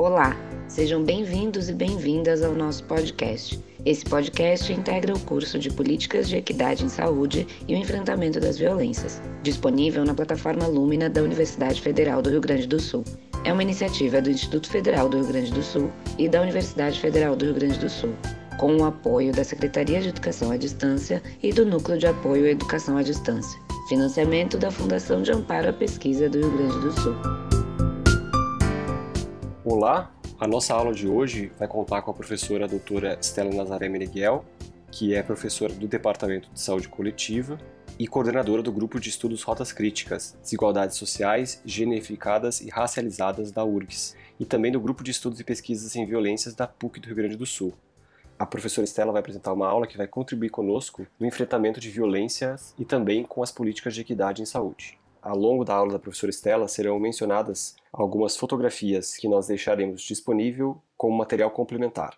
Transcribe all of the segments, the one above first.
Olá, sejam bem-vindos e bem-vindas ao nosso podcast. Esse podcast integra o curso de Políticas de Equidade em Saúde e o Enfrentamento das Violências, disponível na plataforma Lúmina da Universidade Federal do Rio Grande do Sul. É uma iniciativa do Instituto Federal do Rio Grande do Sul e da Universidade Federal do Rio Grande do Sul, com o apoio da Secretaria de Educação à Distância e do Núcleo de Apoio à Educação à Distância. Financiamento da Fundação de Amparo à Pesquisa do Rio Grande do Sul. Olá, a nossa aula de hoje vai contar com a professora doutora Stella Nazaré Meneghel, que é professora do Departamento de Saúde Coletiva e coordenadora do Grupo de Estudos Rotas Críticas, Desigualdades Sociais, Geneificadas e Racializadas da URGS, e também do Grupo de Estudos e Pesquisas em Violências da PUC do Rio Grande do Sul. A professora Stella vai apresentar uma aula que vai contribuir conosco no enfrentamento de violências e também com as políticas de equidade em saúde ao longo da aula da professora Estela serão mencionadas algumas fotografias que nós deixaremos disponível como material complementar.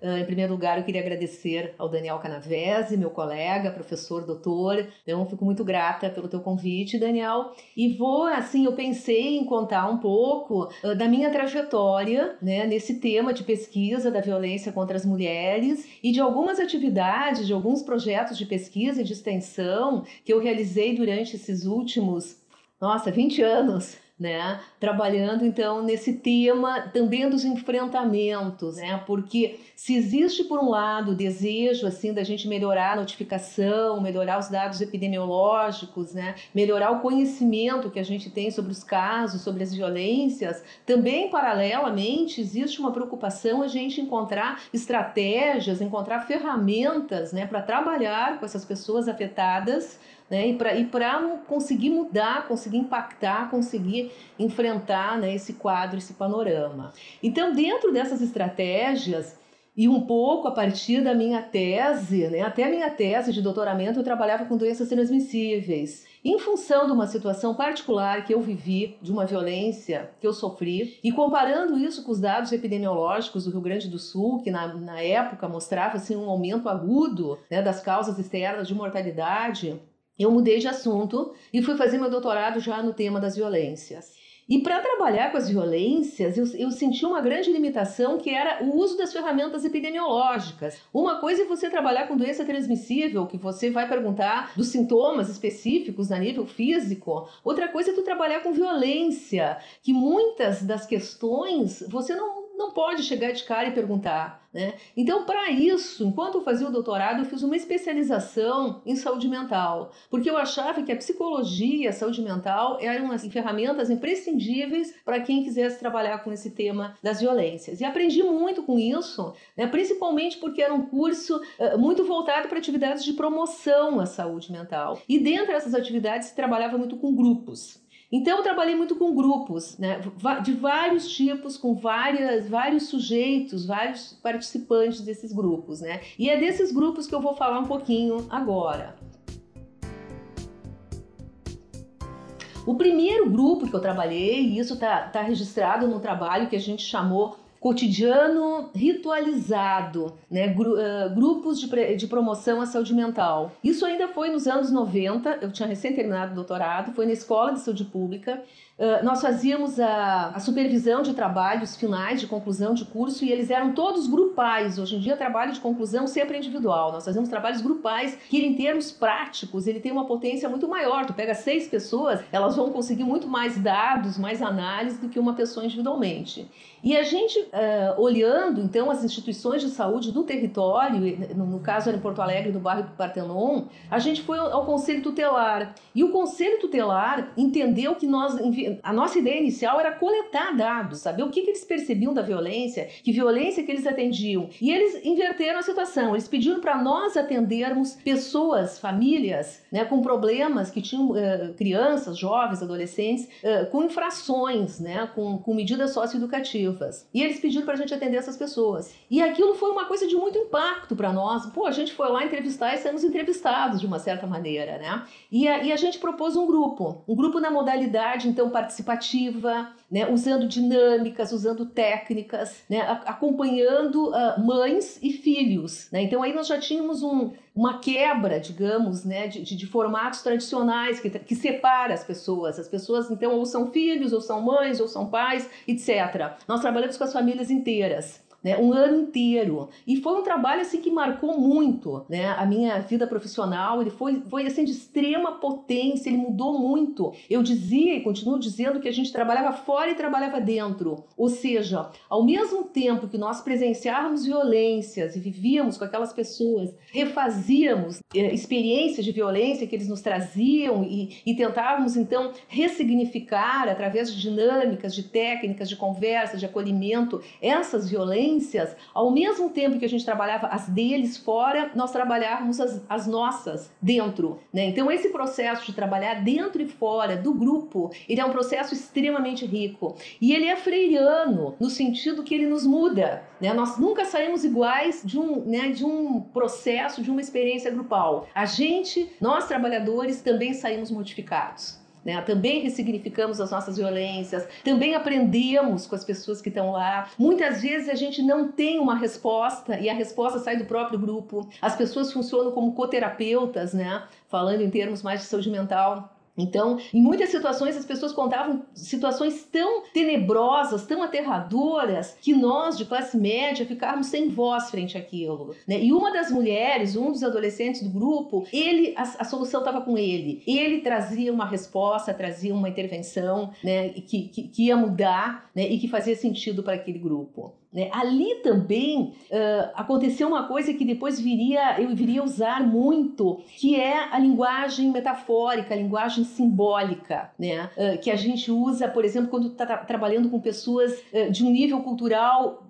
Uh, em primeiro lugar, eu queria agradecer ao Daniel Canavese, meu colega, professor, doutor. Então, fico muito grata pelo teu convite, Daniel. E vou, assim, eu pensei em contar um pouco uh, da minha trajetória, né, nesse tema de pesquisa da violência contra as mulheres e de algumas atividades, de alguns projetos de pesquisa e de extensão que eu realizei durante esses últimos, nossa, 20 anos né? Trabalhando então nesse tema também dos enfrentamentos, né? Porque se existe por um lado o desejo assim da gente melhorar a notificação, melhorar os dados epidemiológicos, né? Melhorar o conhecimento que a gente tem sobre os casos, sobre as violências, também paralelamente existe uma preocupação a gente encontrar estratégias, encontrar ferramentas, né, para trabalhar com essas pessoas afetadas né? E para conseguir mudar, conseguir impactar, conseguir enfrentar né, esse quadro, esse panorama. Então, dentro dessas estratégias, e um pouco a partir da minha tese, né, até a minha tese de doutoramento, eu trabalhava com doenças transmissíveis. Em função de uma situação particular que eu vivi, de uma violência que eu sofri, e comparando isso com os dados epidemiológicos do Rio Grande do Sul, que na, na época mostrava assim, um aumento agudo né, das causas externas de mortalidade, eu mudei de assunto e fui fazer meu doutorado já no tema das violências. E para trabalhar com as violências, eu, eu, senti uma grande limitação que era o uso das ferramentas epidemiológicas. Uma coisa é você trabalhar com doença transmissível, que você vai perguntar dos sintomas específicos a nível físico. Outra coisa é tu trabalhar com violência, que muitas das questões você não não pode chegar de cara e perguntar. Né? Então, para isso, enquanto eu fazia o doutorado, eu fiz uma especialização em saúde mental, porque eu achava que a psicologia a saúde mental eram as ferramentas imprescindíveis para quem quisesse trabalhar com esse tema das violências. E aprendi muito com isso, né? principalmente porque era um curso uh, muito voltado para atividades de promoção à saúde mental. E dentro dessas atividades se trabalhava muito com grupos. Então eu trabalhei muito com grupos, né, de vários tipos, com várias, vários sujeitos, vários participantes desses grupos, né? E é desses grupos que eu vou falar um pouquinho agora. O primeiro grupo que eu trabalhei, e isso está tá registrado no trabalho que a gente chamou cotidiano ritualizado, né? Gru uh, grupos de, de promoção à saúde mental. Isso ainda foi nos anos 90, eu tinha recém terminado o doutorado, foi na Escola de Saúde Pública ah, nós fazíamos a, a, supervisão de trabalhos finais, de conclusão de curso, e eles eram todos grupais. Hoje em dia, trabalho de conclusão sempre é individual. Nós fazemos trabalhos grupais que, em termos práticos, ele tem uma potência muito maior. Tu pega seis pessoas, elas vão conseguir muito mais dados, mais análise do que uma pessoa individualmente. E a gente, uh, olhando então as instituições de saúde do território, no, no caso era em Porto Alegre, no bairro do Partenon, a gente foi ao, ao Conselho Tutelar. E o Conselho Tutelar entendeu que nós a nossa ideia inicial era coletar dados, saber o que, que eles percebiam da violência, que violência que eles atendiam. E eles inverteram a situação, eles pediram para nós atendermos pessoas, famílias, né, com problemas que tinham uh, crianças, jovens, adolescentes, uh, com infrações, né, com, com medidas socioeducativas. E eles pediram para a gente atender essas pessoas. E aquilo foi uma coisa de muito impacto para nós. Pô, a gente foi lá entrevistar e sermos entrevistados de uma certa maneira, né? E a, e a gente propôs um grupo, um grupo na modalidade, então, participativa, né, usando dinâmicas, usando técnicas, né, acompanhando uh, mães e filhos. Né? Então aí nós já tínhamos um, uma quebra, digamos, né, de, de, de formatos tradicionais que, que separa as pessoas. As pessoas, então, ou são filhos, ou são mães, ou são pais, etc. Nós trabalhamos com as famílias inteiras né, um ano inteiro. E foi um trabalho assim que marcou muito, né, a minha vida profissional. Ele foi, foi assim de extrema potência, ele mudou muito. Eu dizia e continuo dizendo que a gente trabalhava fora e trabalhava dentro. Ou seja, ao mesmo tempo que nós presenciávamos violências e vivíamos com aquelas pessoas, refazíamos eh, experiências de violência que eles nos traziam e, e tentávamos então ressignificar através de dinâmicas, de técnicas, de conversa, de acolhimento essas violências experiências, ao mesmo tempo que a gente trabalhava as deles fora, nós trabalhávamos as, as nossas dentro. Né? Então, esse processo de trabalhar dentro e fora do grupo, ele é um processo extremamente rico. E ele é freiriano, no sentido que ele nos muda. Né? Nós nunca saímos iguais de um, né, de um processo, de uma experiência grupal. A gente, nós trabalhadores, também saímos modificados. Né? Também ressignificamos as nossas violências, também aprendemos com as pessoas que estão lá. Muitas vezes a gente não tem uma resposta e a resposta sai do próprio grupo. As pessoas funcionam como coterapeutas, né? Falando em termos mais de saúde mental. Então, em muitas situações, as pessoas contavam situações tão tenebrosas, tão aterradoras, que nós, de classe média, ficávamos sem voz frente àquilo. Né? E uma das mulheres, um dos adolescentes do grupo, ele, a, a solução estava com ele. Ele trazia uma resposta, trazia uma intervenção né, que, que, que ia mudar né, e que fazia sentido para aquele grupo. Né? Ali também uh, aconteceu uma coisa que depois viria, eu viria usar muito, que é a linguagem metafórica, a linguagem simbólica, né? Uh, que a gente usa, por exemplo, quando está trabalhando com pessoas uh, de um nível cultural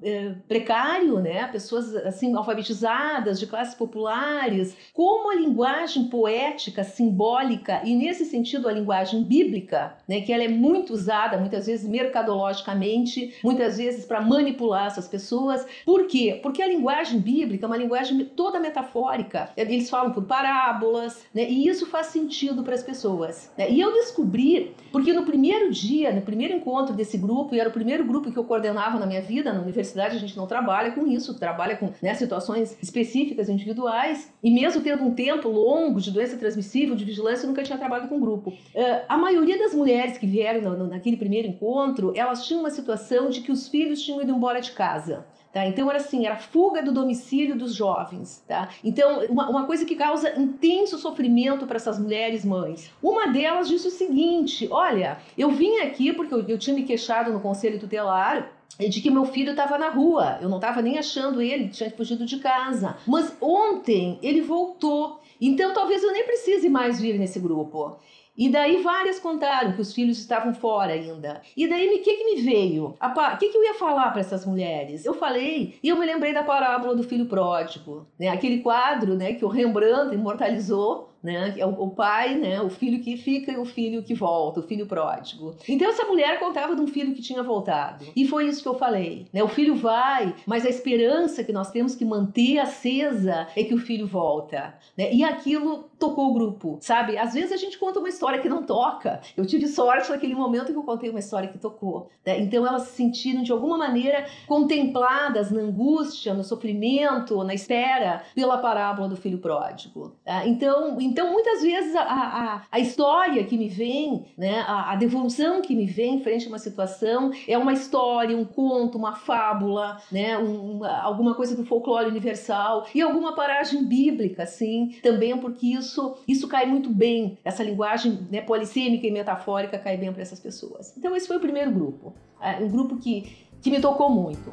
precário, né? pessoas assim alfabetizadas, de classes populares, como a linguagem poética, simbólica e nesse sentido a linguagem bíblica, né? que ela é muito usada muitas vezes mercadologicamente, muitas vezes para manipular essas pessoas. Por quê? Porque a linguagem bíblica é uma linguagem toda metafórica. Eles falam por parábolas, né? E isso faz sentido para as pessoas. Né? E eu descobri, porque no primeiro dia, no primeiro encontro desse grupo, e era o primeiro grupo que eu coordenava na minha vida, na universidade a gente não trabalha com isso, trabalha com né, situações específicas, individuais, e mesmo tendo um tempo longo de doença transmissível, de vigilância, eu nunca tinha trabalhado com grupo. Uh, a maioria das mulheres que vieram no, no, naquele primeiro encontro, elas tinham uma situação de que os filhos tinham ido embora de casa. Tá? Então era assim, era fuga do domicílio dos jovens. Tá? Então, uma, uma coisa que causa intenso sofrimento para essas mulheres mães. Uma delas disse o seguinte: olha, eu vim aqui porque eu, eu tinha me queixado no conselho tutelar de que meu filho estava na rua, eu não estava nem achando ele, tinha fugido de casa. Mas ontem ele voltou, então talvez eu nem precise mais vir nesse grupo. E daí várias contaram que os filhos estavam fora ainda. E daí o que, que me veio? O que, que eu ia falar para essas mulheres? Eu falei e eu me lembrei da parábola do filho pródigo, né? Aquele quadro, né, que o Rembrandt imortalizou né? É o, pai, né? O filho que fica e o filho que volta, o filho pródigo. Então essa mulher contava de um filho que tinha voltado. E foi isso que eu falei, né? O filho vai, mas a esperança que nós temos que manter acesa é que o filho volta, né? E aquilo tocou o grupo, sabe? Às vezes a gente conta uma história que não toca. Eu tive sorte naquele momento que eu contei uma história que tocou. Né? Então elas se sentiram de alguma maneira contempladas na angústia, no sofrimento, na espera pela parábola do filho pródigo. Tá? Então então, muitas vezes, a, a, a história que me vem, né, a, a, devolução que me vem frente a uma situação é uma história, um conto, uma fábula, né, um, alguma coisa do folclore universal e alguma paragem bíblica, assim, também porque isso, isso cai muito bem, essa linguagem né, polissêmica e metafórica cai bem para essas pessoas. Então, esse foi o primeiro grupo, é, um grupo que, que me tocou muito.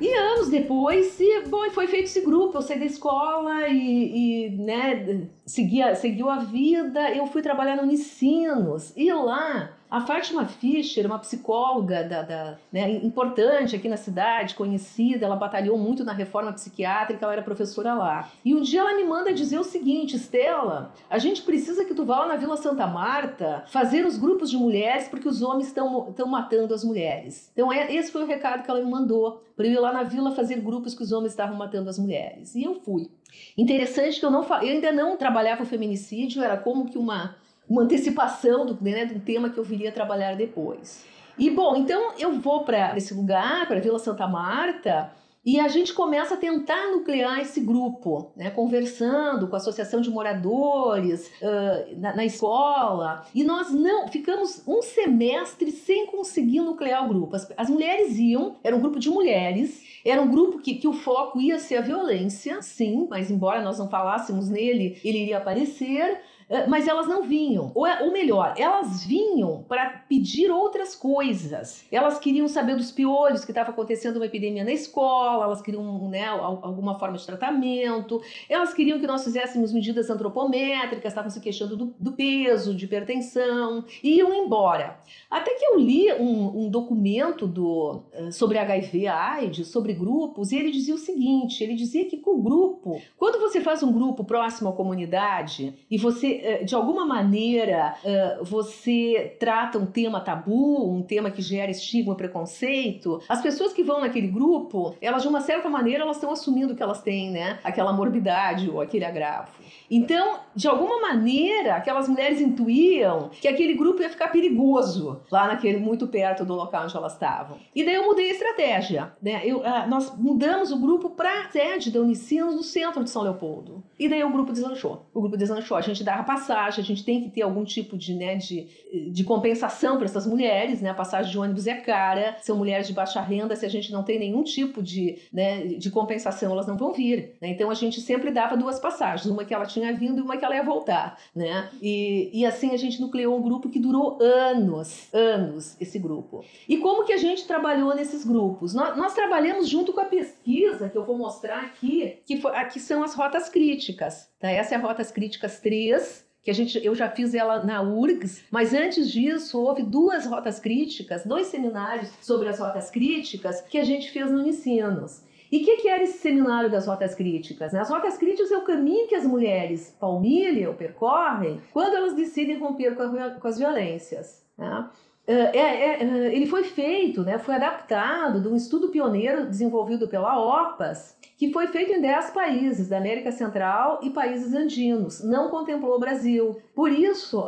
E anos depois, bom, foi feito esse grupo, eu saí da escola e, e né, seguia, seguiu a vida, eu fui trabalhar no Unicinos, e lá a Fátima Fischer, uma psicóloga da, da, né, importante aqui na cidade, conhecida, ela batalhou muito na reforma psiquiátrica, ela era professora lá. E um dia ela me manda dizer o seguinte, Estela, a gente precisa que tu vá lá na Vila Santa Marta fazer os grupos de mulheres porque os homens estão matando as mulheres. Então é, esse foi o recado que ela me mandou, para eu ir lá na vila fazer grupos que os homens estavam matando as mulheres. E eu fui. Interessante que eu, não, eu ainda não trabalhava o feminicídio, era como que uma uma antecipação do, né, do tema que eu viria trabalhar depois. E bom, então eu vou para esse lugar, para Vila Santa Marta, E a gente começa a tentar nuclear esse grupo, né, conversando com a associação de moradores, uh, na, na, escola. E nós não ficamos um semestre sem conseguir nuclear o grupo. As, as mulheres iam, era um grupo de mulheres, era um grupo que, que o foco ia ser a violência, sim, mas embora nós não falássemos nele, ele iria aparecer. Eh, mas elas não vinham. Ou, ou melhor, elas vinham para pedir outras coisas. Elas queriam saber dos piolhos, que estava acontecendo uma epidemia na escola, elas queriam né, alguma forma de tratamento, elas queriam que nós fizéssemos medidas antropométricas, estavam se queixando do, do peso, de hipertensão, e iam embora. Até que eu li um, um documento do, eh, sobre HIV, AIDS, sobre grupos, e ele dizia o seguinte: ele dizia que com o grupo, quando você faz um grupo próximo à comunidade e você eh, de alguma maneira, eh, você trata um tema tabu, um tema que gera estigma, preconceito, as pessoas que vão naquele grupo, elas de uma certa maneira, elas estão assumindo que elas têm, né, aquela morbidade ou aquele agravo. Então, de alguma maneira, aquelas mulheres intuíam que aquele grupo ia ficar perigoso lá naquele muito perto do local onde elas estavam. E daí eu mudei a estratégia, né? Eu, uh, nós mudamos o grupo para sede da Unicinos no centro de São Leopoldo. E daí o grupo deslanchou. O grupo deslanchou. A gente dava passagem, a gente tem que ter algum tipo de, né, de, de compensação para essas mulheres, né? A passagem de ônibus é cara, são mulheres de baixa renda, se a gente não tem nenhum tipo de, né, de compensação, elas não vão vir. Né? Então a gente sempre dava duas passagens, uma que ela tinha vindo e uma que ela ia voltar, né? E, e assim a gente nucleou um grupo que durou anos, anos, esse grupo. E como que a gente trabalhou nesses grupos? Nós, nós trabalhamos junto com a pesquisa que eu vou mostrar aqui, que, foi, aqui são as rotas críticas, tá? Essa é a Rotas Críticas 3, que a gente, eu já fiz ela na URGS, mas antes disso houve duas rotas críticas, dois seminários sobre as rotas críticas que a gente fez no Unicinos. E o que, que, era esse seminário das rotas críticas? As rotas críticas é o caminho que as mulheres palmilham, percorrem, quando elas decidem romper com, a, com as violências. Né? É, é, é, ele foi feito, né, foi adaptado de um estudo pioneiro desenvolvido pela OPAS, que foi feito em 10 países da América Central e países andinos, não contemplou o Brasil. Por isso,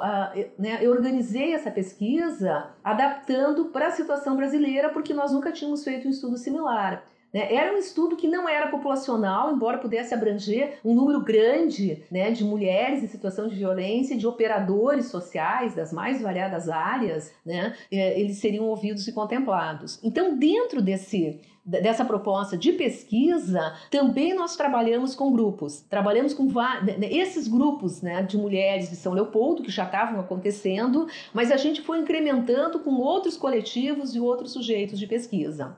né, eu organizei essa pesquisa adaptando para a situação brasileira, porque nós nunca tínhamos feito um estudo similar. Né? Era um estudo que não era populacional, embora pudesse abranger um número grande né, de mulheres em situação de violência, de operadores sociais das mais variadas áreas, né, é, eles seriam ouvidos e contemplados. Então, dentro desse dessa proposta de pesquisa, também nós trabalhamos com grupos. Trabalhamos com né, né, esses grupos né, de mulheres de São Leopoldo, que já estavam acontecendo, mas a gente foi incrementando com outros coletivos e outros sujeitos de pesquisa.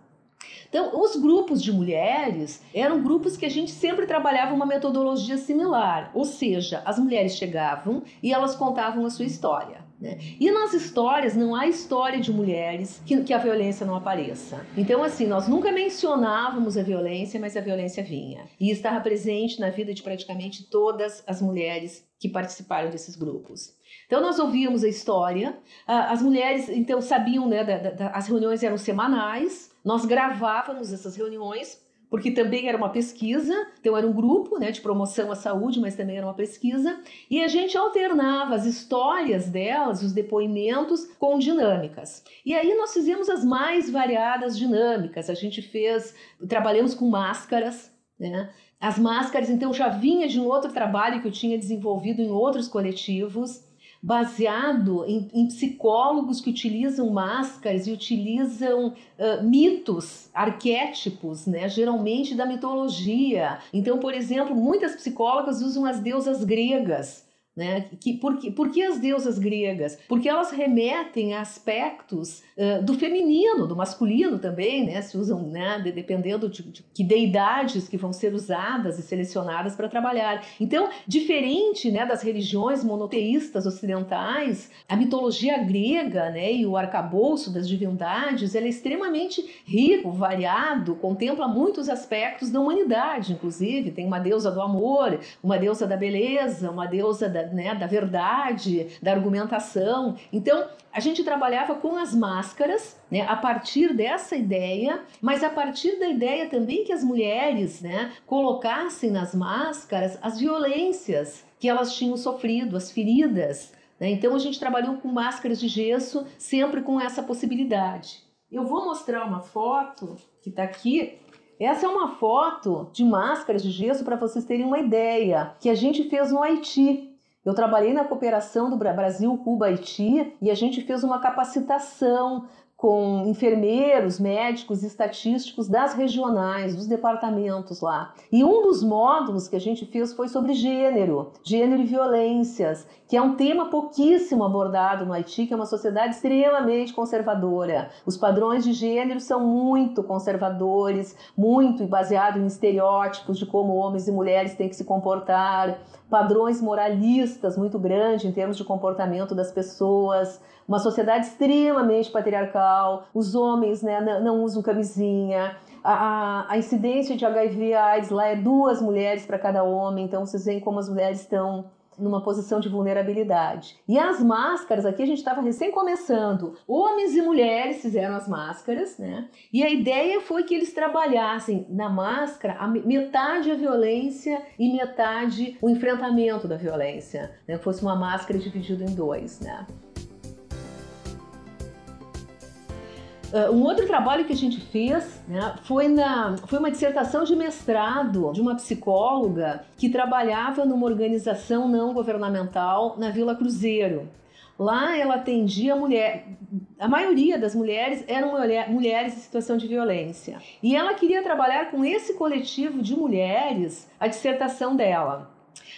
Então, os grupos de mulheres eram grupos que a gente sempre trabalhava uma metodologia similar, ou seja, as mulheres chegavam e elas contavam a sua história. Né? E nas histórias não há história de mulheres que, que, a violência não apareça. Então, assim, nós nunca mencionávamos a violência, mas a violência vinha. E estava presente na vida de praticamente todas as mulheres que participaram desses grupos. Então nós ouvíamos a história, as mulheres então sabiam, né, da, da, as reuniões eram semanais, nós gravávamos essas reuniões, porque também era uma pesquisa, então era um grupo né, de promoção à saúde, mas também era uma pesquisa, e a gente alternava as histórias delas, os depoimentos, com dinâmicas. E aí nós fizemos as mais variadas dinâmicas, a gente fez, trabalhamos com máscaras, né? As máscaras, então, já vinha de um outro trabalho que eu tinha desenvolvido em outros coletivos, baseado em, em, psicólogos que utilizam máscaras e utilizam uh, mitos, arquétipos, né, geralmente da mitologia. Então, por exemplo, muitas psicólogas usam as deusas gregas né? Que, por, que, por que as deusas gregas? Porque elas remetem a aspectos uh, do feminino, do masculino também, né? se usam, né? De, dependendo de, de, que deidades que vão ser usadas e selecionadas para trabalhar. Então, diferente né, das religiões monoteístas ocidentais, a mitologia grega né, e o arcabouço das divindades é extremamente rico, variado, contempla muitos aspectos da humanidade, inclusive. Tem uma deusa do amor, uma deusa da beleza, uma deusa da né, da verdade, da argumentação. Então, a gente trabalhava com as máscaras, né, a partir dessa ideia, mas a partir da ideia também que as mulheres né, colocassem nas máscaras as violências que elas tinham sofrido, as feridas. Né? Então, a gente trabalhou com máscaras de gesso, sempre com essa possibilidade. Eu vou mostrar uma foto que está aqui Essa é uma foto de máscaras de gesso para vocês terem uma ideia que a gente fez no Haiti. Eu trabalhei na cooperação do Brasil, Cuba, Haiti e a gente fez uma capacitação com enfermeiros, médicos, estatísticos das regionais, dos departamentos lá. E um dos módulos que a gente fez foi sobre gênero, gênero e violências, que é um tema pouquíssimo abordado no Haiti, que é uma sociedade extremamente conservadora. Os padrões de gênero são muito conservadores, muito baseados em estereótipos de como homens e mulheres têm que se comportar, padrões moralistas muito grandes em termos de comportamento das pessoas uma sociedade extremamente patriarcal, os homens né, não, usam camisinha, a, a, a, incidência de HIV AIDS lá é duas mulheres para cada homem, então vocês veem como as mulheres estão numa posição de vulnerabilidade. E as máscaras, aqui a gente estava recém começando. Homens e mulheres fizeram as máscaras, né? E a ideia foi que eles trabalhassem na máscara a metade a violência e metade o enfrentamento da violência, né? Fosse uma máscara dividida em dois, né? Uh, um outro trabalho que a gente fez né, foi, na, foi uma dissertação de mestrado de uma psicóloga que trabalhava numa organização não governamental na Vila Cruzeiro. Lá ela atendia mulher, a maioria das mulheres eram mulher, mulheres em situação de violência. E ela queria trabalhar com esse coletivo de mulheres a dissertação dela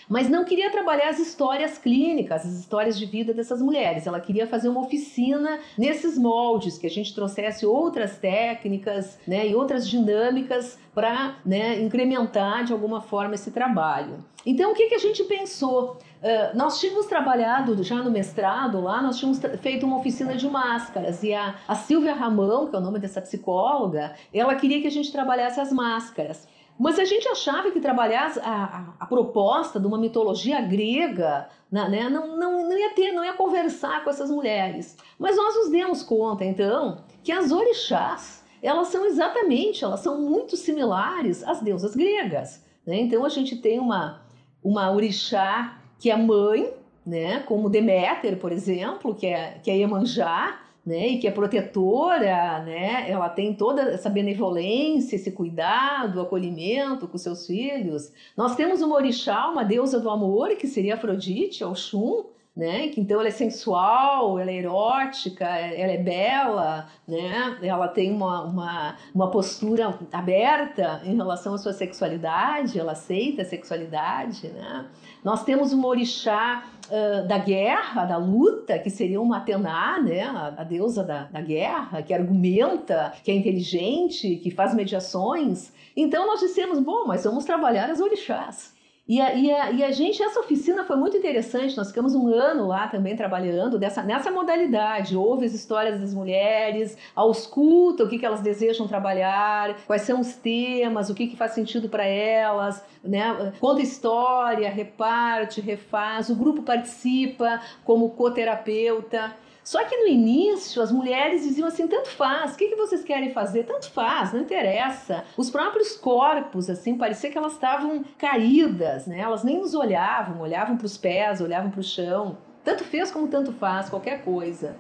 mas não queria trabalhar as histórias clínicas, as histórias de vida dessas mulheres. Ela queria fazer uma oficina nesses moldes, que a gente trouxesse outras técnicas né, e outras dinâmicas para né, incrementar de alguma forma esse trabalho. Então, o que, que a gente pensou? Uh, nós tínhamos trabalhado já no mestrado lá, nós tínhamos feito uma oficina de máscaras e a, a Silvia Ramão, que é o nome dessa psicóloga, ela queria que a gente trabalhasse as máscaras. Mas a gente achava que trabalhar a, a, a proposta de uma mitologia grega né, não, não, não ia ter, não ia conversar com essas mulheres. Mas nós nos demos conta, então, que as orixás, elas são exatamente, elas são muito similares às deusas gregas. Né? Então a gente tem uma, uma orixá que é mãe, né, como Deméter, por exemplo, que é, que é Iemanjá, né, e que é protetora, né, ela tem toda essa benevolência, esse cuidado, acolhimento com seus filhos. Nós temos uma orixá, uma deusa do amor, que seria Afrodite, Oxum, né? Então ela é sensual, ela é erótica, ela é bela, né? Ela tem uma, uma, uma postura aberta em relação à sua sexualidade, ela aceita a sexualidade, né? Nós temos uma orixá uh, da guerra, da luta, que seria uma Atena, né? A, a deusa da, da guerra, que argumenta, que é inteligente, que faz mediações. Então nós dissemos, bom, mas vamos trabalhar as orixás. E a, e, a, e a gente, essa oficina foi muito interessante, nós ficamos um ano lá também trabalhando dessa, nessa modalidade. Ouve as histórias das mulheres, ausculta o que, que elas desejam trabalhar, quais são os temas, o que, que faz sentido para elas, né? conta história, reparte, refaz, o grupo participa como coterapeuta. Só que no início as mulheres diziam assim: tanto faz, o que, que vocês querem fazer? Tanto faz, não interessa. Os próprios corpos, assim, parecia que elas estavam caídas, né? Elas nem nos olhavam, olhavam para os pés, olhavam para o chão. Tanto fez como tanto faz, qualquer coisa.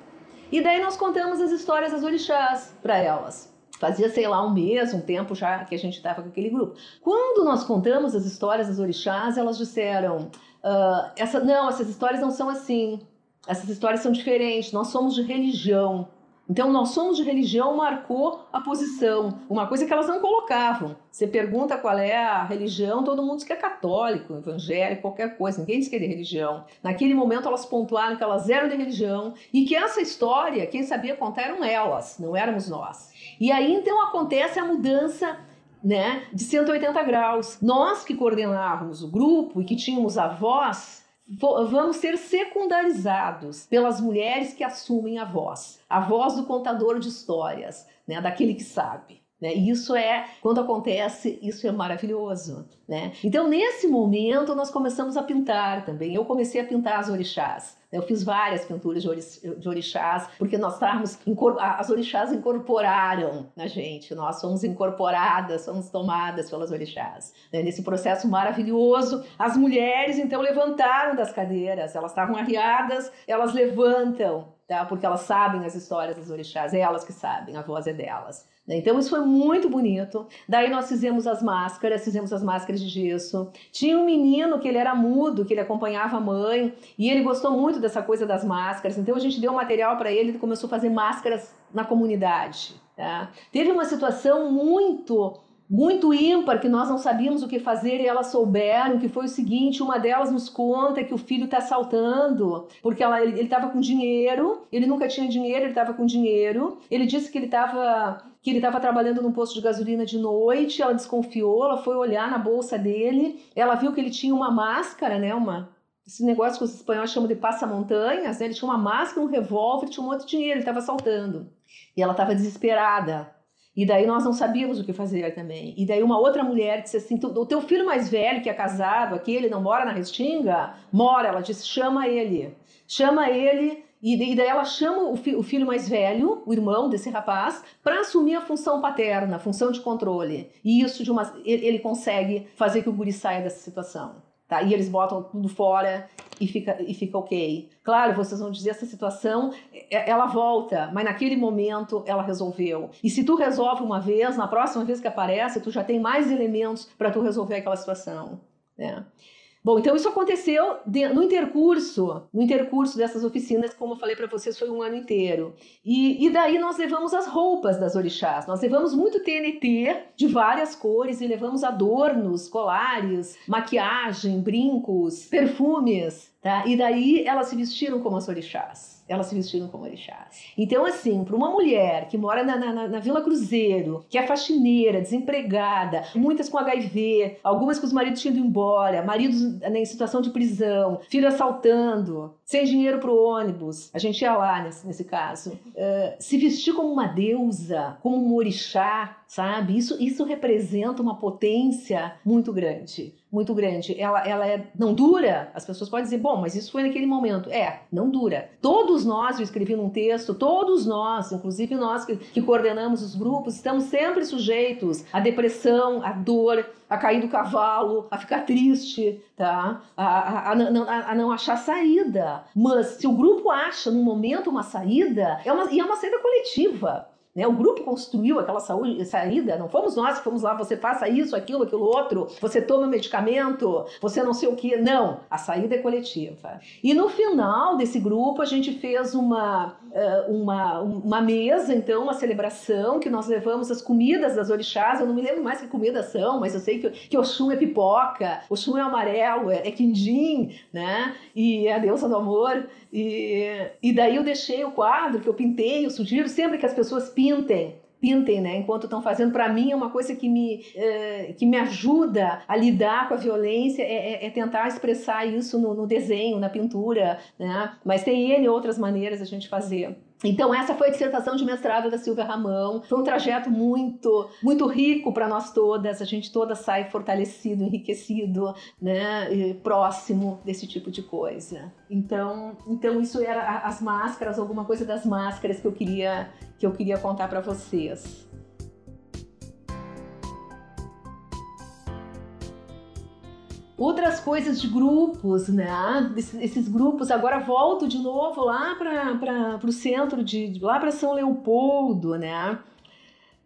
E daí nós contamos as histórias das orixás para elas. Fazia, sei lá, um mês, um tempo já que a gente estava com aquele grupo. Quando nós contamos as histórias das orixás, elas disseram: uh, essa, não, essas histórias não são assim. Essas histórias são diferentes. Nós somos de religião. Então, nós somos de religião marcou a posição. Uma coisa que elas não colocavam. Você pergunta qual é a religião, todo mundo diz que é católico, evangélico, qualquer coisa. Ninguém diz que é de religião. Naquele momento, elas pontuaram que elas eram de religião e que essa história, quem sabia contar eram elas, não éramos nós. E aí, então, acontece a mudança né, de 180 graus. Nós que coordenávamos o grupo e que tínhamos a voz vamos ser secundarizados pelas mulheres que assumem a voz, a voz do contador de histórias, né, daquele que sabe. Né? E isso é, quando acontece, isso é maravilhoso. Né? Então, nesse momento, nós começamos a pintar também. Eu comecei a pintar as orixás. Eu fiz várias pinturas de orixás, porque nós estávamos. As orixás incorporaram na gente, nós somos incorporadas, somos tomadas pelas orixás. Né? Nesse processo maravilhoso, as mulheres então levantaram das cadeiras, elas estavam arriadas, elas levantam, tá? porque elas sabem as histórias das orixás, é elas que sabem, a voz é delas. Né? Então isso foi muito bonito. Daí nós fizemos as máscaras, fizemos as máscaras de gesso. Tinha um menino que ele era mudo, que ele acompanhava a mãe, e ele gostou muito dessa coisa das máscaras. Então a gente deu material para ele, ele começou a fazer máscaras na comunidade. Tá? Teve uma situação muito muito ímpar que nós não sabíamos o que fazer e elas souberam que foi o seguinte uma delas nos conta que o filho está assaltando porque ela, ele estava com dinheiro ele nunca tinha dinheiro ele estava com dinheiro ele disse que ele estava que ele estava trabalhando num posto de gasolina de noite ela desconfiou ela foi olhar na bolsa dele ela viu que ele tinha uma máscara né uma esse negócio que os espanhóis chamam de passa-montanhas, né? ele tinha uma máscara, um revólver, tinha um monte de dinheiro, ele estava assaltando. E ela estava desesperada. E daí nós não sabíamos o que fazer também. E daí uma outra mulher disse assim: o teu filho mais velho, que é casado, aquele não mora na Restinga? Mora. Ela disse: chama ele. Chama ele. E daí ela chama o, fi, o filho mais velho, o irmão desse rapaz, para assumir a função paterna, a função de controle. E isso de uma, ele, ele consegue fazer que o guri saia dessa situação. Tá? E eles botam tudo fora e fica, e fica ok. Claro, vocês vão dizer essa situação, é, ela volta, mas naquele momento ela resolveu. E se tu resolve uma vez, na próxima vez que aparece, tu já tem mais elementos para tu resolver aquela situação. Né? Bom, então isso aconteceu no intercurso, no intercurso dessas oficinas, como eu falei para vocês, foi um ano inteiro. E, e, daí nós levamos as roupas das orixás, nós levamos muito TNT de várias cores e levamos adornos, colares, maquiagem, brincos, perfumes, tá? E daí elas se vestiram como as orixás elas se vestiram como orixás. Então, assim, para uma mulher que mora na, na, na, Vila Cruzeiro, que é faxineira, desempregada, muitas com HIV, algumas com os maridos indo embora, maridos né, em situação de prisão, filho assaltando, sem dinheiro para o ônibus, a gente ia lá nesse, nesse caso, uh, se vestir como uma deusa, como um orixá, sabe? Isso, isso representa uma potência muito grande muito grande, ela, ela é, não dura, as pessoas podem dizer, bom, mas isso foi naquele momento. É, não dura. Todos nós, eu escrevi num texto, todos nós, inclusive nós que, que coordenamos os grupos, estamos sempre sujeitos à depressão, à dor, a cair do cavalo, a ficar triste, tá? A, a, a, a, não achar saída. Mas se o grupo acha no momento uma saída, é uma, e é uma saída coletiva. Né? O grupo construiu aquela saúde, saída, não fomos nós que fomos lá, você faça isso, aquilo, aquilo outro, você toma medicamento, você não sei o que. Não, a saída é coletiva. E no final desse grupo, a gente fez uma, eh, uma, uma mesa, então, uma celebração, que nós levamos as comidas das orixás. Eu não me lembro mais que comidas são, mas eu sei que, que Oxum é pipoca, Oxum é amarelo, é, é quindim, né? E é a deusa do amor. E, e daí eu deixei o quadro que eu pintei, eu sugiro sempre que as pessoas pintem pintem, né? Enquanto estão fazendo, para mim é uma coisa que me, é, que me ajuda a lidar com a violência, é, é, é tentar expressar isso no, no, desenho, na pintura, né? Mas tem N outras maneiras a gente fazer. Então essa foi a dissertação de mestrado da Silvia Ramão. Foi um trajeto muito, muito rico para nós todas. A gente toda sai fortalecido, enriquecido, né, próximo desse tipo de coisa. Então, então isso era as máscaras, alguma coisa das máscaras que eu queria que eu queria contar para vocês. Outras coisas de grupos, né? Esses grupos, agora volto de novo lá para o centro, de lá para São Leopoldo, né?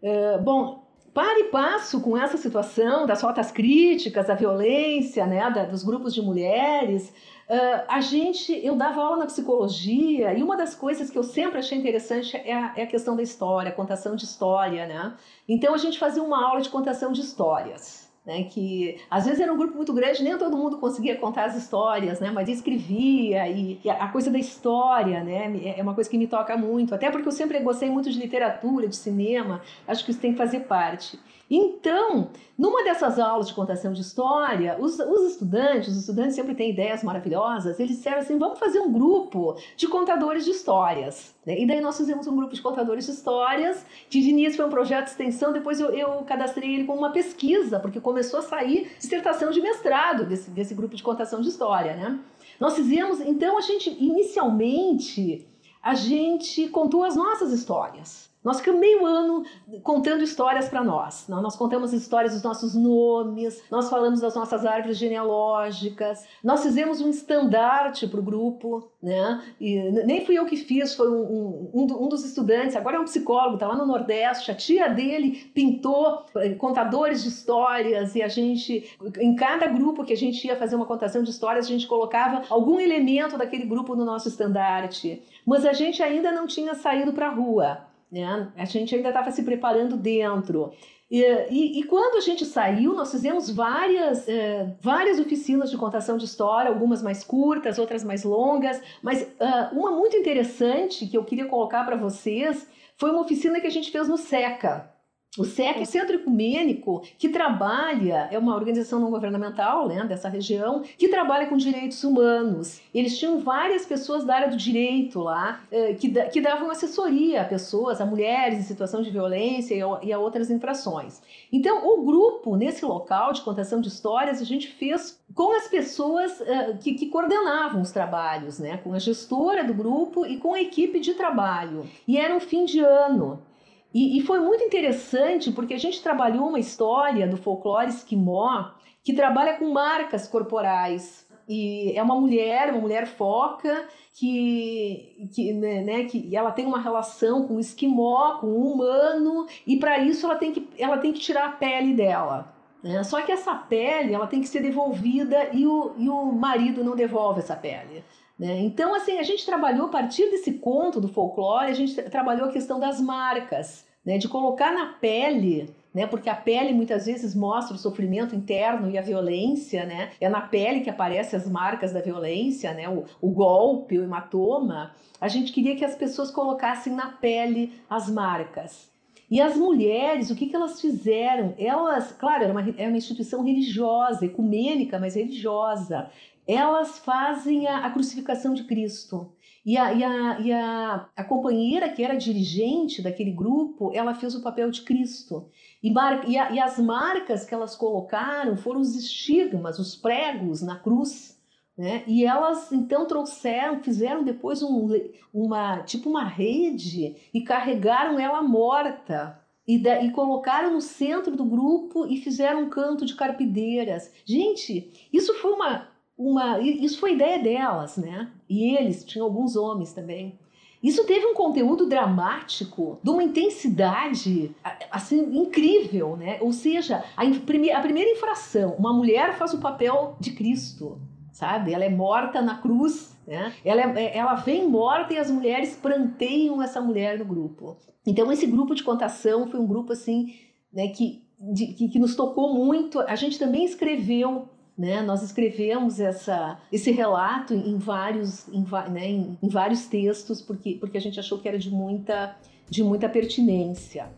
Uh, bom, para e passo com essa situação das rotas críticas, da violência, né, da, dos grupos de mulheres, uh, a gente, eu dava aula na psicologia e uma das coisas que eu sempre achei interessante é a, é a questão da história, contação de história, né? Então a gente fazia uma aula de contação de histórias né, que às vezes era um grupo muito grande, nem todo mundo conseguia contar as histórias, né, mas escrevia e, e, a coisa da história, né, é uma coisa que me toca muito, até porque eu sempre gostei muito de literatura, de cinema, acho que isso tem que fazer parte. Então, numa dessas aulas de contação de história, os, os, estudantes, os estudantes sempre têm ideias maravilhosas, eles disseram assim: vamos fazer um grupo de contadores de histórias. Né? E daí nós fizemos um grupo de contadores de histórias, de início foi um projeto de extensão, depois eu, eu cadastrei ele como uma pesquisa, porque começou a sair dissertação de mestrado desse, desse grupo de contação de história. Né? Nós fizemos, então a gente, inicialmente, a gente contou as nossas histórias. Nós ficamos meio ano contando histórias para nós. Nós contamos histórias dos nossos nomes, nós falamos das nossas árvores genealógicas, nós fizemos um estandarte para o grupo, né? E nem fui eu que fiz, foi um, um, um dos estudantes, agora é um psicólogo, está lá no Nordeste, a tia dele pintou eh, contadores de histórias e a gente, em cada grupo que a gente ia fazer uma contação de histórias, a gente colocava algum elemento daquele grupo no nosso estandarte. Mas a gente ainda não tinha saído para a rua. Né? A gente ainda estava se preparando dentro. E, e, e, quando a gente saiu, nós fizemos várias, é, várias oficinas de contação de história, algumas mais curtas, outras mais longas, mas uh, uma muito interessante que eu queria colocar para vocês foi uma oficina que a gente fez no SECA. O SEC é o Centro Ecumênico, que trabalha, é uma organização não governamental né, dessa região, que trabalha com direitos humanos. Eles tinham várias pessoas da área do direito lá, eh, que, que davam assessoria a pessoas, a mulheres em situação de violência e a, outras infrações. Então, o grupo, nesse local de contação de histórias, a gente fez com as pessoas eh, que, que coordenavam os trabalhos, né, com a gestora do grupo e com a equipe de trabalho. E era um fim de ano. E, e, foi muito interessante porque a gente trabalhou uma história do folclore esquimó que trabalha com marcas corporais. E é uma mulher, uma mulher foca, que, que, né, né que ela tem uma relação com o esquimó, com o humano, e para isso ela tem, que, ela tem que tirar a pele dela. Né? Só que essa pele ela tem que ser devolvida e o, e o marido não devolve essa pele. Né? Então, assim, a gente trabalhou a partir desse conto do folclore, a gente trabalhou a questão das marcas, né? de colocar na pele né? Porque a pele muitas vezes mostra o sofrimento interno e a violência, né? É na pele que aparecem as marcas da violência, né? O, o, golpe, o hematoma. A gente queria que as pessoas colocassem na pele as marcas. E as mulheres, o que, que elas fizeram? Elas, claro, era uma, era uma instituição religiosa, ecumênica, mas religiosa elas fazem a, a crucificação de Cristo. E, a, e, a, e a, a, companheira que era dirigente daquele grupo, ela fez o papel de Cristo. E, mar, e, e as marcas que elas colocaram foram os estigmas, os pregos na cruz. Né? E elas então trouxeram, fizeram depois um, uma tipo uma rede e carregaram ela morta e, e, colocaram no centro do grupo e fizeram um canto de carpideiras. Gente, isso foi uma uma. Isso foi ideia delas, né? E eles, tinham alguns homens também. Isso teve um conteúdo dramático, de uma intensidade assim incrível, né? Ou seja, a, a primeira infração, uma mulher faz o papel de Cristo, sabe? Ela é morta na cruz, né? Ela, é, ela vem morta e as mulheres pranteiam essa mulher no grupo. Então esse grupo de contação foi um grupo assim, né? Que, de, que, que nos tocou muito. A gente também escreveu né? Nós escrevemos essa, esse relato em vários, em, né, em, em vários textos porque, porque a gente achou que era de muita, de muita pertinência.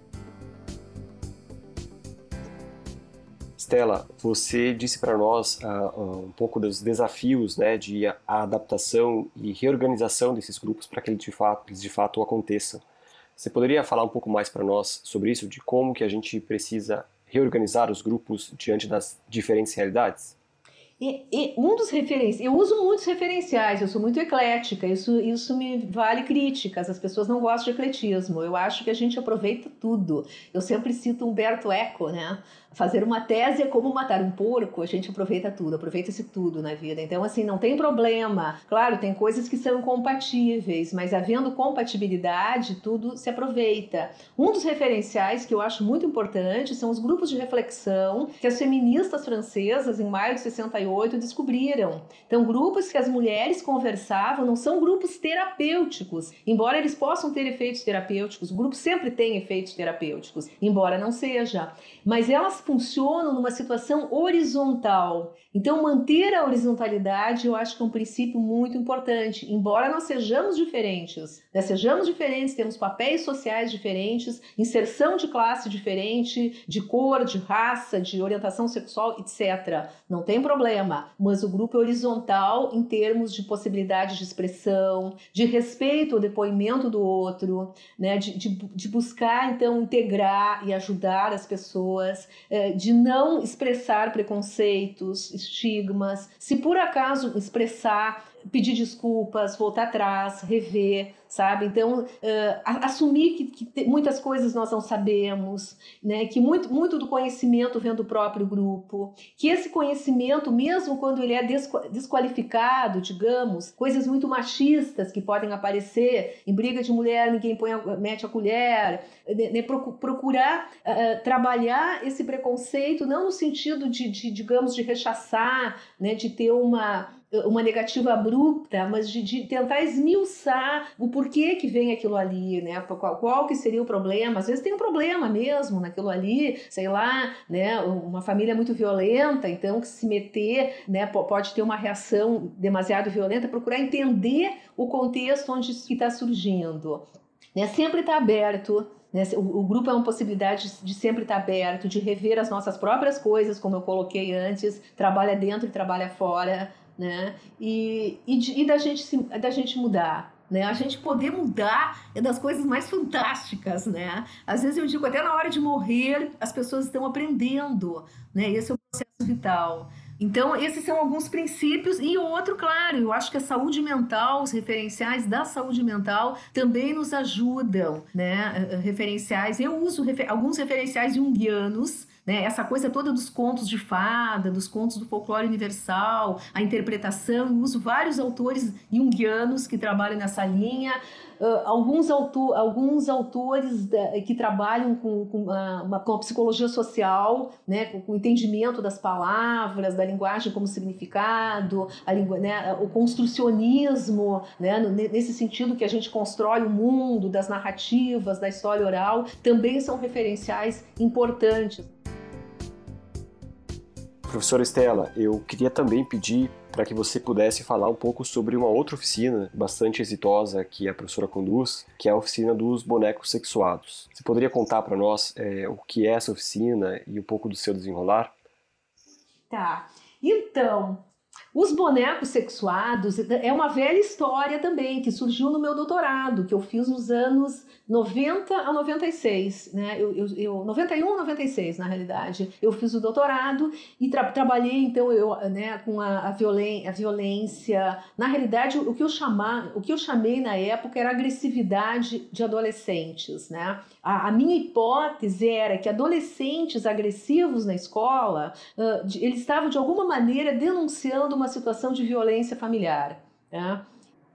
Stella, você disse para nós uh, um pouco dos desafios né, de a adaptação e reorganização desses grupos para que eles de, fato, eles de fato aconteçam. Você poderia falar um pouco mais para nós sobre isso, de como que a gente precisa reorganizar os grupos diante das diferentes realidades? E, e, um dos referenciais, eu uso muitos referenciais, eu sou muito eclética, isso, isso me vale críticas, as pessoas não gostam de ecletismo, eu acho que a gente aproveita tudo. Eu sempre cito Humberto Eco, né? Fazer uma tese é como matar um porco, a gente aproveita tudo, aproveita-se tudo na vida. Então, assim, não tem problema. Claro, tem coisas que são incompatíveis, mas havendo compatibilidade, tudo se aproveita. Um dos referenciais que eu acho muito importante são os grupos de reflexão que as feministas francesas, em maio de 68, descobriram. Então, grupos que as mulheres conversavam não são grupos terapêuticos, embora eles possam ter efeitos terapêuticos, o grupo sempre tem efeitos terapêuticos, embora não seja. Mas elas funcionam numa situação horizontal. Então, manter a horizontalidade eu acho que é um princípio muito importante. Embora nós sejamos diferentes, né? sejamos diferentes, temos papéis sociais diferentes, inserção de classe diferente, de cor, de raça, de orientação sexual, etc. Não tem problema, mas o grupo é horizontal em termos de possibilidade de expressão, de respeito ao depoimento do outro, né? de, de, de buscar, então, integrar e ajudar as pessoas, é, de não expressar preconceitos, estigmas. Se por acaso expressar, pedir desculpas, voltar atrás, rever, sabe? Então, uh, assumir que, que muitas coisas nós não sabemos, né? Que muito, muito do conhecimento vem do próprio grupo, que esse conhecimento, mesmo quando ele é desqualificado, digamos, coisas muito machistas que podem aparecer em briga de mulher, ninguém põe mete a colher, né? né procurar uh, trabalhar esse preconceito, não no sentido de, de digamos, de rechaçar, né? De ter uma uma negativa abrupta, mas de, de, tentar esmiuçar o que vem aquilo ali, né? Qual, qual, que seria o problema? Às vezes tem um problema mesmo naquilo ali, sei lá, né? Uma família muito violenta, então que se meter, né? Pode ter uma reação demasiado violenta. Procurar entender o contexto onde isso está surgindo, né? Sempre está aberto né? O, grupo é uma possibilidade de sempre estar aberto, de rever as nossas próprias coisas, como eu coloquei antes, trabalha dentro e trabalha fora, né? E, e, e da, gente se, da gente mudar. Né? A gente poder mudar é das coisas mais fantásticas, né? Às vezes eu digo, até na hora de morrer, as pessoas estão aprendendo, né? Esse é o processo vital. Então, esses são alguns princípios. E outro, claro, eu acho que a saúde mental, os referenciais da saúde mental também nos ajudam, né? Eh, referenciais. Eu uso refer alguns referenciais junguianos né? Essa coisa toda dos contos de fada, dos contos do folclore universal, a interpretação, uso vários autores junguianos que trabalham nessa linha, uh, alguns, autor, alguns autores da, que trabalham com, com, uma, uma, com a psicologia social, né? com, com, o entendimento das palavras, da linguagem como significado, a né? o construcionismo, né? nesse sentido que a gente constrói o mundo das narrativas, da história oral, também são referenciais importantes. Professora Estela, eu queria também pedir para que você pudesse falar um pouco sobre uma outra oficina bastante exitosa que a professora conduz, que é a oficina dos bonecos sexuados. Você poderia contar para nós é, o que é essa oficina e um pouco do seu desenrolar? Tá. Então, os bonecos sexuados é uma velha história também, que surgiu no meu doutorado, que eu fiz nos anos 90 a 96, né? Eu, eu, eu 91 a 96, na realidade. Eu fiz o doutorado e tra trabalhei, então, eu, né, com a, a, violen a violência. Na realidade, o que, eu chamar, o que eu chamei na época era agressividade de adolescentes, né? A, a minha hipótese era que adolescentes agressivos na escola, uh, de, eles estavam, de alguma maneira, denunciando uma situação de violência familiar. Né?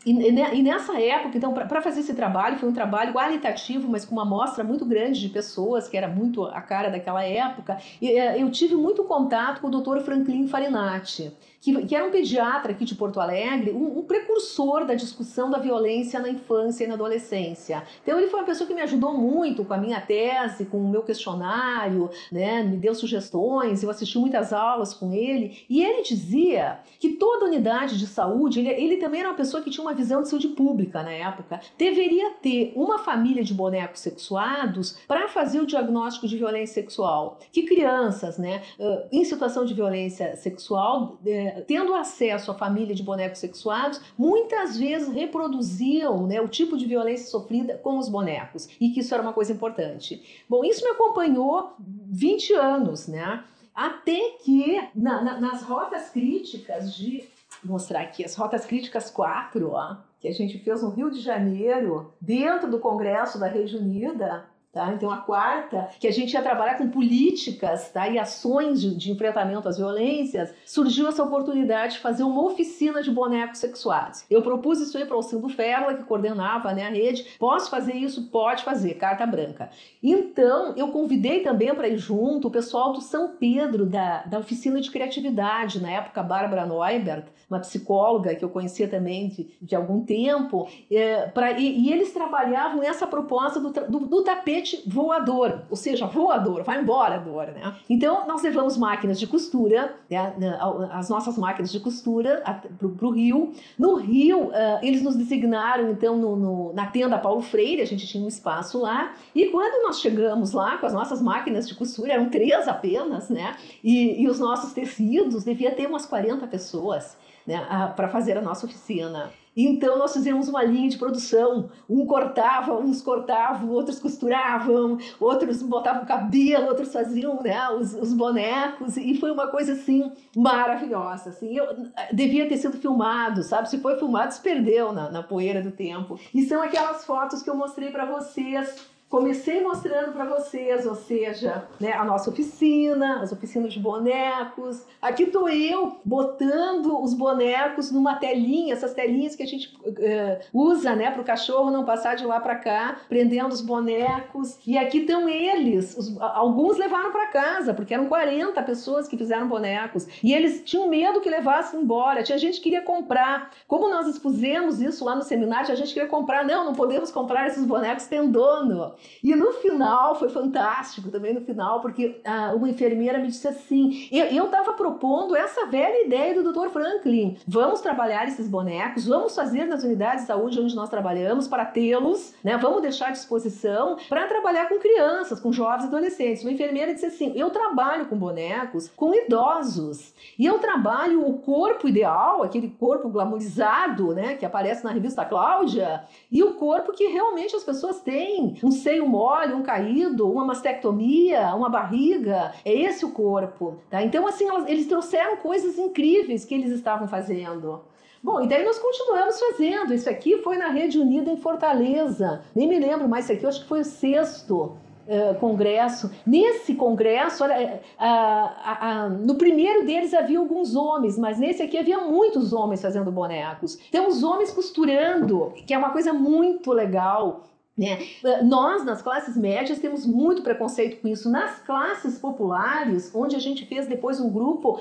E, nessa época, então, para fazer esse trabalho, foi um trabalho qualitativo, mas com uma amostra muito grande de pessoas, que era muito a cara daquela época. Eh, eu tive muito contato com o Dr. Franklin Farinati que, que era um pediatra aqui de Porto Alegre, um, um, precursor da discussão da violência na infância e na adolescência. Então ele foi uma pessoa que me ajudou muito com a minha tese, com o meu questionário, né, me deu sugestões, eu assisti muitas aulas com ele, e ele dizia que toda unidade de saúde, ele, ele também era uma pessoa que tinha uma visão de saúde pública na época, deveria ter uma família de bonecos sexuados para fazer o diagnóstico de violência sexual. Que crianças, né, em situação de violência sexual, tendo acesso à família de bonecos sexuados, muitas vezes reproduziam né, o tipo de violência sofrida com os bonecos e que isso era uma coisa importante. Bom, isso me acompanhou 20 anos, né? Até que na, na, nas rotas críticas de Vou mostrar aqui as rotas críticas 4, ó, que a gente fez no Rio de Janeiro, dentro do Congresso da Rede Unida, Tá? Então, a quarta, que a gente ia trabalhar com políticas tá? e ações de, de enfrentamento às violências, surgiu essa oportunidade de fazer uma oficina de bonecos sexuados. Eu propus isso aí para o Silvio Ferla, que coordenava né, a rede. Posso fazer isso? Pode fazer, carta branca. Então, eu convidei também para ir junto o pessoal do São Pedro, da, da oficina de criatividade, na época, Bárbara Neubert, uma psicóloga que eu conhecia também de, de algum tempo, é, pra, e, e, eles trabalhavam essa proposta do, do, do, tapete voador, ou seja, voador, vai embora dor, né? Então, nós levamos máquinas de costura, né, as nossas máquinas de costura para o Rio. No Rio, uh, eles nos designaram, então, no, no, na tenda Paulo Freire, a gente tinha um espaço lá, e quando nós chegamos lá com as nossas máquinas de costura, eram três apenas, né? E, e os nossos tecidos, devia ter umas 40 pessoas né, para fazer a nossa oficina. Então nós fizemos uma linha de produção. Um cortava, uns cortavam, outros costuravam, outros botavam cabelo, outros faziam né, os, os bonecos. E foi uma coisa assim maravilhosa. Assim. Eu, devia ter sido filmado, sabe? Se foi filmado, se perdeu na, na poeira do tempo. E são aquelas fotos que eu mostrei para vocês Comecei mostrando para vocês, ou seja, né, a nossa oficina, as oficinas de bonecos. Aqui estou eu botando os bonecos numa telinha, essas telinhas que a gente uh, usa né, para o cachorro não passar de lá para cá, prendendo os bonecos. E aqui estão eles. Os, alguns levaram para casa, porque eram 40 pessoas que fizeram bonecos. E eles tinham medo que levassem embora. Tinha gente que queria comprar. Como nós expusemos isso lá no seminário, a gente queria comprar. Não, não podemos comprar esses bonecos, tem dono. E no final, foi fantástico também no final, porque ah, uma enfermeira me disse assim: eu estava propondo essa velha ideia do Dr. Franklin. Vamos trabalhar esses bonecos, vamos fazer nas unidades de saúde onde nós trabalhamos para tê-los, né? Vamos deixar à disposição para trabalhar com crianças, com jovens e adolescentes. Uma enfermeira disse assim: eu trabalho com bonecos com idosos e eu trabalho o corpo ideal, aquele corpo glamourizado, né, que aparece na revista Cláudia, e o corpo que realmente as pessoas têm, um seio mole, um caído, uma mastectomia, uma barriga. É esse o corpo. Tá? Então, assim, eles trouxeram coisas incríveis que eles estavam fazendo. Bom, e daí nós continuamos fazendo. Isso aqui foi na Rede Unida em Fortaleza. Nem me lembro mais, isso aqui eu acho que foi o sexto. Uh, congresso. Nesse congresso, olha, uh, uh, no primeiro deles havia alguns homens, mas nesse aqui havia muitos homens fazendo bonecos. Então, os homens costurando, que é uma coisa muito legal. Né? Nós, nas classes médias, temos muito preconceito com isso. Nas classes populares, onde a gente fez depois um grupo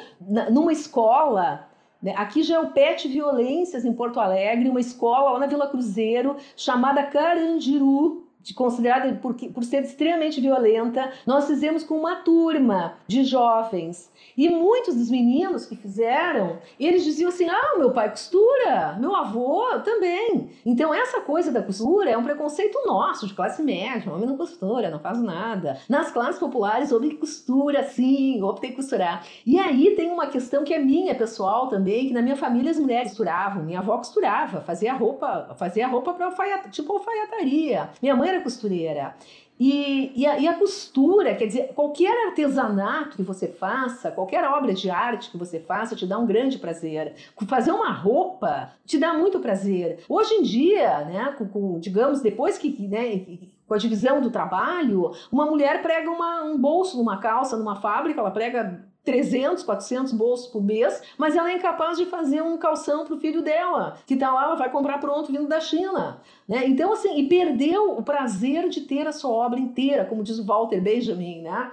numa escola, né? Aqui já é o PET Violências em Porto Alegre, uma escola lá na Vila Cruzeiro chamada Carandiru, considerada por, por ser extremamente violenta, nós fizemos com uma turma de jovens. E muitos dos meninos que fizeram, eles diziam assim: ah, meu pai costura, meu avô também. Então, essa coisa da costura é um preconceito nosso, de classe média. Homem não costura, não faz nada. Nas classes populares, homem costura, sim, optei costurar. E aí tem uma questão que é minha, pessoal, também, que na minha família as mulheres costuravam. Minha avó costurava, fazia roupa, fazia roupa para alfaiataria, tipo alfaiataria. Minha mãe era costureira. E, e, a, e, a, costura, quer dizer, qualquer artesanato que você faça, qualquer obra de arte que você faça, te dá um grande prazer. Fazer uma roupa te dá muito prazer. Hoje em dia, né, com, com digamos, depois que, né, com a divisão do trabalho, uma mulher prega uma, um bolso numa calça, numa fábrica, ela prega 300, 400 bolsos por mês, mas ela é incapaz de fazer um calção para o filho dela, que está lá, ela vai comprar pronto vindo da China. Né? Então, assim, e perdeu o prazer de ter a sua obra inteira, como diz o Walter Benjamin, né?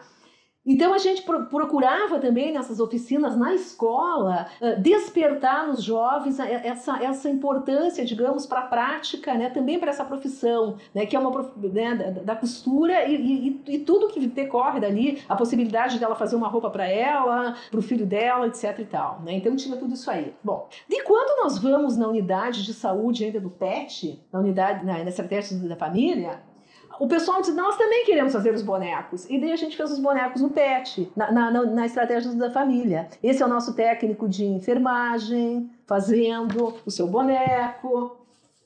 Então a gente procurava também nessas oficinas na escola despertar nos jovens essa, essa importância, digamos, para a prática, né? também para essa profissão, né? que é uma né? da, costura e, e, e, tudo que decorre dali, a possibilidade dela fazer uma roupa para ela, para o filho dela, etc. e tal. Né? Então tinha tudo isso aí. Bom, de quando nós vamos na unidade de saúde ainda do PET, na unidade, na, na estratégia da família, o pessoal disse, nós também queremos fazer os bonecos. E daí a gente fez os bonecos no PET, na, na, na estratégia da família. Esse é o nosso técnico de enfermagem, fazendo o seu boneco,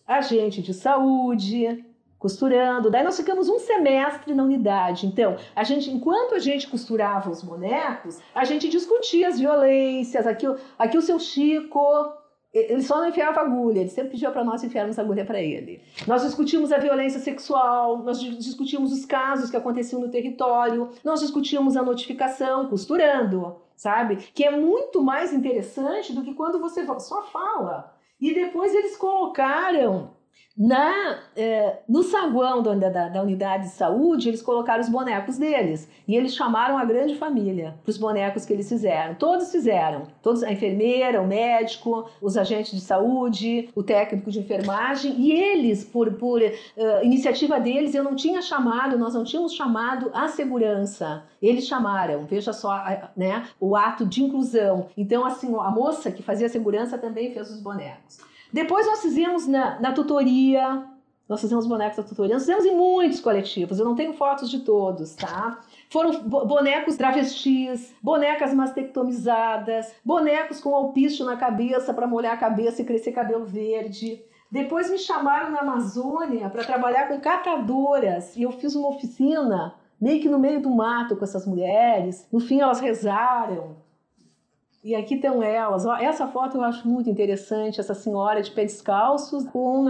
agente de saúde, costurando. Daí nós ficamos um semestre na unidade. Então, a gente, enquanto a gente costurava os bonecos, a gente discutia as violências. Aqui, aqui o seu Chico ele só não enfiava agulha, ele sempre pedia para nós enfiarmos agulha para ele. Nós discutimos a violência sexual, nós discutimos os casos que aconteciam no território, nós discutimos a notificação, costurando, sabe? Que é muito mais interessante do que quando você só fala. E depois eles colocaram na, é, no saguão da, da, da, unidade de saúde, eles colocaram os bonecos deles. E eles chamaram a grande família para os bonecos que eles fizeram. Todos fizeram. Todos, a enfermeira, o médico, os agentes de saúde, o técnico de enfermagem. E eles, por, por uh, iniciativa deles, eu não tinha chamado, nós não tínhamos chamado a segurança. Eles chamaram, veja só né, o ato de inclusão. Então, assim, a moça que fazia segurança também fez os bonecos. Depois nós fizemos na, na tutoria, Nós fizemos bonecos da tutoria, nós fizemos em muitos coletivos, eu não tenho fotos de todos, tá? Foram bonecos travestis, bonecas mastectomizadas, bonecos com alpiste na cabeça para molhar a cabeça e crescer cabelo verde. Depois me chamaram na Amazônia para trabalhar com catadoras e eu fiz uma oficina meio que no meio do mato com essas mulheres. No fim elas rezaram. E aqui estão elas. Essa foto eu acho muito interessante, essa senhora de pé descalços com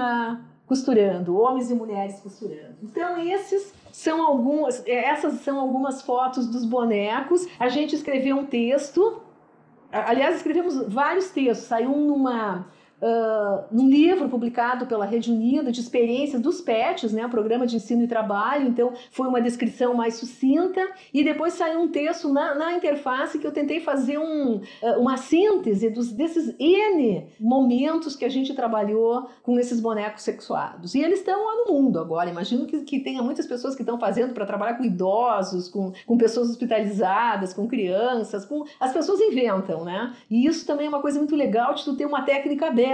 costurando, homens e mulheres costurando. Então esses são algumas, essas são algumas fotos dos bonecos. A gente escreveu um texto. Aliás, escrevemos vários textos. Saiu um numa num livro publicado pela Rede Unida de experiências dos PETs, né, Programa de Ensino e Trabalho, então foi uma descrição mais sucinta, e depois saiu um texto na, na interface que eu tentei fazer um, uh, uma síntese dos, desses N momentos que a gente trabalhou com esses bonecos sexuados. E eles estão lá no mundo agora, imagino que, que tenha muitas pessoas que estão fazendo para trabalhar com idosos, com, com pessoas hospitalizadas, com crianças, com as pessoas inventam, né? E isso também é uma coisa muito legal de tu ter uma técnica aberta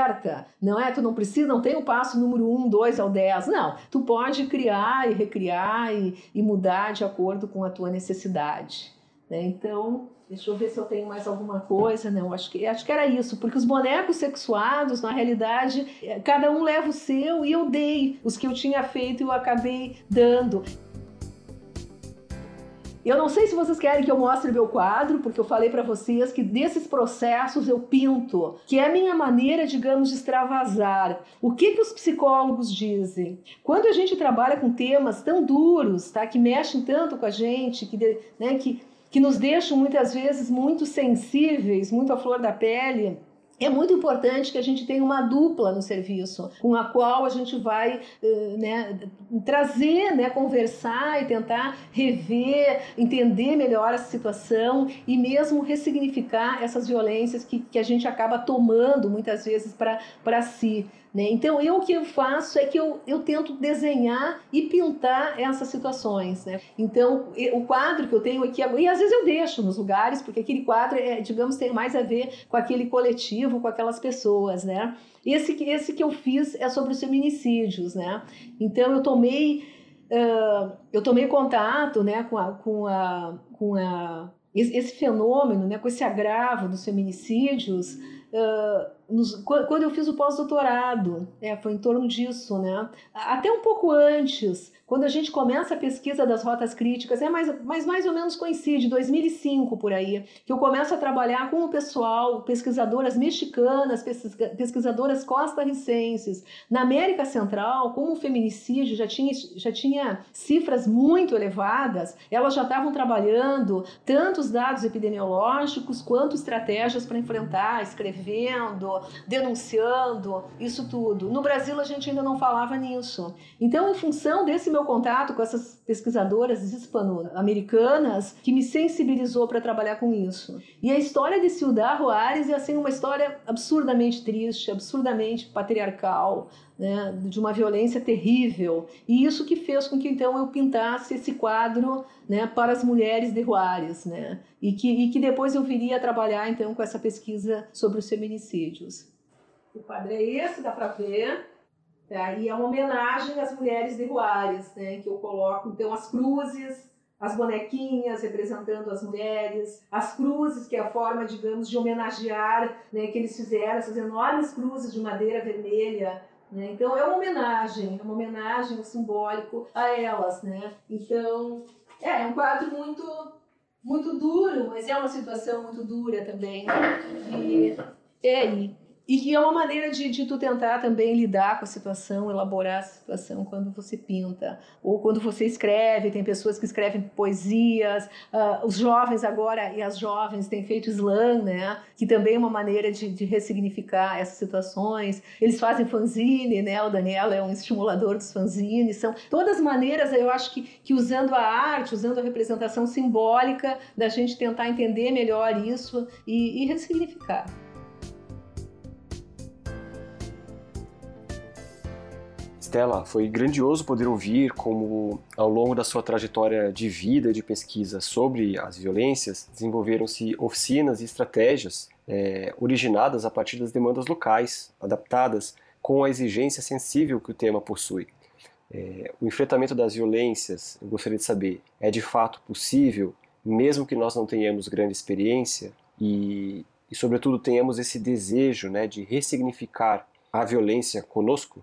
não é? Tu não precisa, não tem o passo número 1, 2 ao 10, não. Tu pode criar e recriar e, e mudar de acordo com a tua necessidade. Né? Então, deixa eu ver se eu tenho mais alguma coisa. Não, acho que, acho que era isso, porque os bonecos sexuados, na realidade, é, cada um leva o seu e eu dei os que eu tinha feito e eu acabei dando. Eu não sei se vocês querem que eu mostre meu quadro, porque eu falei para vocês que desses processos eu pinto, que é a minha maneira, digamos, de extravasar. O que que os psicólogos dizem? Quando a gente trabalha com temas tão duros, tá, que mexem tanto com a gente, que, né, que, que nos deixam muitas vezes muito sensíveis, muito à flor da pele, é muito importante que a gente tenha uma dupla no serviço, com a qual a gente vai eh, né, trazer, né, conversar e tentar rever, entender melhor a situação e mesmo ressignificar essas violências que, que a gente acaba tomando muitas vezes para si. Né? Então, eu o que eu faço é que eu, eu tento desenhar e pintar essas situações. Né? Então, o quadro que eu tenho aqui, e às vezes eu deixo nos lugares, porque aquele quadro, é, digamos, tem mais a ver com aquele coletivo, com aquelas pessoas. Né? Esse, esse que eu fiz é sobre os feminicídios. Né? Então, eu tomei, uh, eu tomei contato né, com, a, com, a, com a, esse fenômeno, né, com esse agravo dos feminicídios. Nos, quando eu fiz o pós-doutorado, é, foi em torno disso, né? Até um pouco antes, quando a gente começa a pesquisa das rotas críticas, é mais, mais, mais ou menos coincide, 2005 por aí, que eu começo a trabalhar com o pessoal, pesquisadoras mexicanas, pesquisadoras costarricenses. Na América Central, como o feminicídio já tinha, já tinha cifras muito elevadas, elas já estavam trabalhando tanto os dados epidemiológicos quanto estratégias para enfrentar, escrevendo, denunciando, isso tudo. No Brasil, a gente ainda não falava nisso. Então, em função desse meu contato com essas pesquisadoras hispano-americanas, que me sensibilizou para trabalhar com isso. E a história de Ciudad Juárez é assim uma história absurdamente triste, absurdamente patriarcal, né, de uma violência terrível. E isso que fez com que então eu pintasse esse quadro né, para as mulheres de Juárez, né, e, que, e que depois eu viria a trabalhar então com essa pesquisa sobre os feminicídios. O quadro é esse, dá para ver. Tá? E é uma homenagem às mulheres de Juárez, né, que eu coloco então as cruzes, as bonequinhas representando as mulheres, as cruzes, que é a forma, digamos, de homenagear, né, que eles fizeram, essas enormes cruzes de madeira vermelha né? Então é uma homenagem, é uma homenagem um simbólico a elas. Né? Então é, é um quadro muito, muito duro, mas é uma situação muito dura também. E, é, e que é uma maneira de, de tu tentar também lidar com a situação, elaborar a situação quando você pinta. Ou quando você escreve, tem pessoas que escrevem poesias. Uh, os jovens agora e as jovens têm feito slam, né? Que também é uma maneira de, de ressignificar essas situações. Eles fazem fanzine, né? O Daniel é um estimulador dos fanzines. São todas maneiras, eu acho que, que usando a arte, usando a representação simbólica, da gente tentar entender melhor isso e, e ressignificar. Stella, foi grandioso poder ouvir como, ao longo da sua trajetória de vida e de pesquisa sobre as violências, desenvolveram-se oficinas e estratégias é, originadas a partir das demandas locais, adaptadas com a exigência sensível que o tema possui. É, o enfrentamento das violências, eu gostaria de saber, é de fato possível, mesmo que nós não tenhamos grande experiência e, e sobretudo, tenhamos esse desejo né, de ressignificar a violência conosco?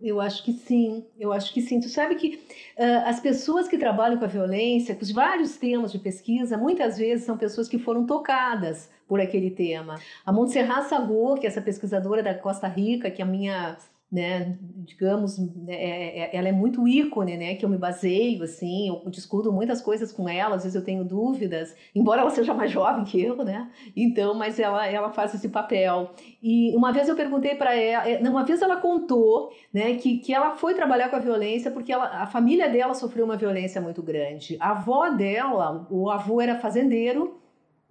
Eu acho que sim, eu acho que sim. Tu sabe que uh, as pessoas que trabalham com a violência, com os vários temas de pesquisa, muitas vezes são pessoas que foram tocadas por aquele tema. A Montserrat Sagor, que é essa pesquisadora da Costa Rica, que é a minha né, digamos, né, é, é, ela é muito ícone, né, que eu me baseio, assim, eu discuto muitas coisas com ela, às vezes eu tenho dúvidas, embora ela seja mais jovem que eu, né, então, mas ela, ela faz esse papel. E uma vez eu perguntei para ela, é, uma vez ela contou, né, que, que ela foi trabalhar com a violência porque ela, a família dela sofreu uma violência muito grande. A avó dela, o avô era fazendeiro,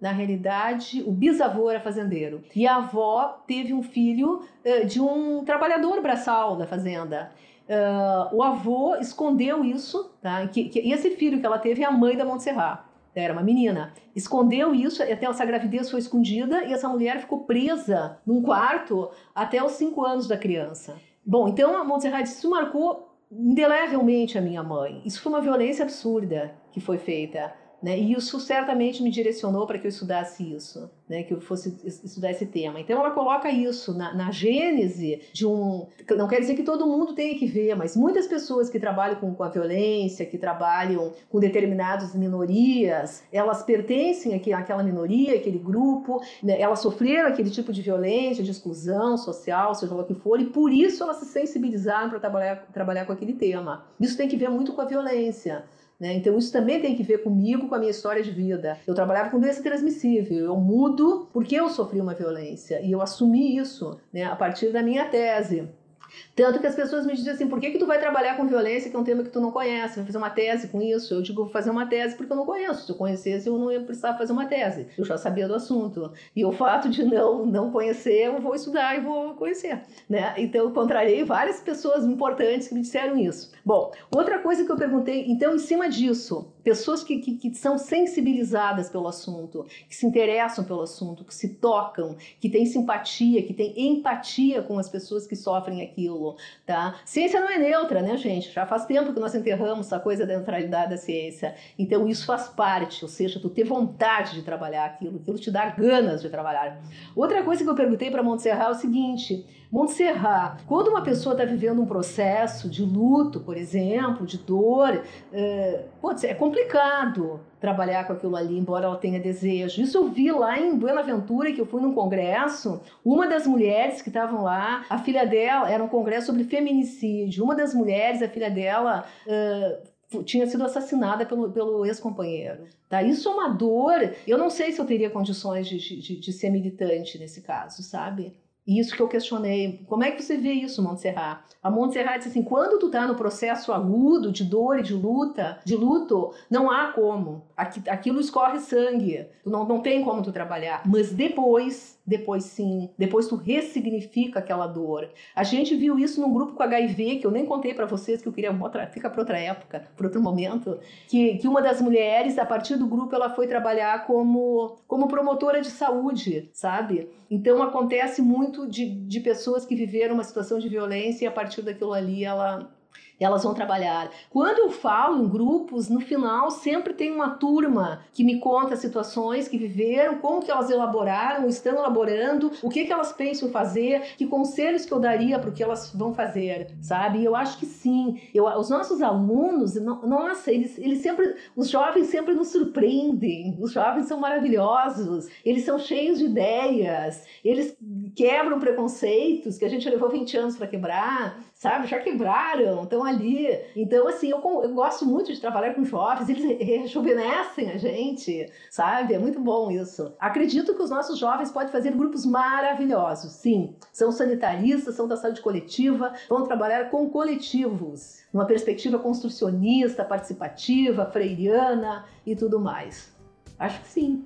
na realidade, o bisavô era fazendeiro. E a avó teve um filho uh, de um trabalhador braçal da fazenda. Uh, o avô escondeu isso, tá? Que, que, e esse filho que ela teve é a mãe da Montserrat. Era uma menina. Escondeu isso, até essa gravidez foi escondida e essa mulher ficou presa num quarto até os cinco anos da criança. Bom, então a Montserrat isso marcou indelevelmente a minha mãe. Isso foi uma violência absurda que foi feita. Né? E isso certamente me direcionou para que eu estudasse isso, né? que eu fosse estudar esse tema. Então ela coloca isso na, na gênese de um. Não quer dizer que todo mundo tenha que ver, mas muitas pessoas que trabalham com, com a violência, que trabalham com determinadas minorias, elas pertencem àquela minoria, àquele grupo, né? elas sofreram aquele tipo de violência, de exclusão social, seja lá o que for, e por isso elas se sensibilizaram para trabalhar, trabalhar com aquele tema. Isso tem que ver muito com a violência. Né? Então, isso também tem que ver comigo, com a minha história de vida. Eu trabalhava com doença transmissível, eu mudo porque eu sofri uma violência e eu assumi isso né, a partir da minha tese. Tanto que as pessoas me dizem assim, por que, que tu vai trabalhar com violência, que é um tema que tu não conhece? Vai fazer uma tese com isso? Eu digo, vou fazer uma tese porque eu não conheço. Se eu conhecesse, eu não ia precisar fazer uma tese. Eu já sabia do assunto. E o fato de não, não conhecer, eu vou estudar e vou conhecer. Né? Então, eu contrariei várias pessoas importantes que me disseram isso. Bom, outra coisa que eu perguntei, então, em cima disso, pessoas que, que, que, são sensibilizadas pelo assunto, que se interessam pelo assunto, que se tocam, que têm simpatia, que têm empatia com as pessoas que sofrem aquilo, tá? Ciência não é neutra, né, gente? Já faz tempo que nós enterramos essa coisa da neutralidade da ciência. Então isso faz parte, ou seja, tu ter vontade de trabalhar aquilo, aquilo te dá ganas de trabalhar. Outra coisa que eu perguntei para Montserrat é o seguinte: Montserrat, quando uma pessoa está vivendo um processo de luto, por exemplo, de dor, é, ser, é complicado trabalhar com aquilo ali, embora ela tenha desejo. Isso eu vi lá em Buenaventura, que eu fui num congresso, uma das mulheres que estavam lá, a filha dela, era um congresso sobre feminicídio, uma das mulheres, a filha dela, uh, tinha sido assassinada pelo, pelo ex-companheiro. Tá? Isso é uma dor. Eu não sei se eu teria condições de, de, de ser militante nesse caso, sabe? Isso que eu questionei. Como é que você vê isso, Montserrat? A Montserrat disse assim: quando tu tá no processo agudo de dor e de luta, de luto, não há como. Aquilo escorre sangue. Tu não, não tem como tu trabalhar. Mas depois, depois sim, depois tu ressignifica aquela dor. A gente viu isso num grupo com HIV, que eu nem contei para vocês, que eu queria outra, fica para outra época, para outro momento, que, que uma das mulheres, a partir do grupo, ela foi trabalhar como, como promotora de saúde, sabe? Então acontece muito de, de pessoas que viveram uma situação de violência e a partir daquilo ali ela elas vão trabalhar. Quando eu falo em grupos, no final sempre tem uma turma que me conta situações que viveram, como que elas elaboraram, estão elaborando, o que que elas pensam fazer, que conselhos que eu daria para o que elas vão fazer, sabe? E eu acho que sim. Eu, os nossos alunos, nossa, eles, eles sempre, os jovens sempre nos surpreendem. Os jovens são maravilhosos, eles são cheios de ideias, eles quebram preconceitos que a gente levou 20 anos para quebrar, sabe? Já quebraram, estão ali. Então, assim, eu, eu, gosto muito de trabalhar com jovens, eles rejuvenescem a gente, sabe? É muito bom isso. Acredito que os nossos jovens podem fazer grupos maravilhosos, sim. São sanitaristas, são da saúde coletiva, vão trabalhar com coletivos, numa perspectiva construcionista, participativa, freiriana e tudo mais. Acho que sim.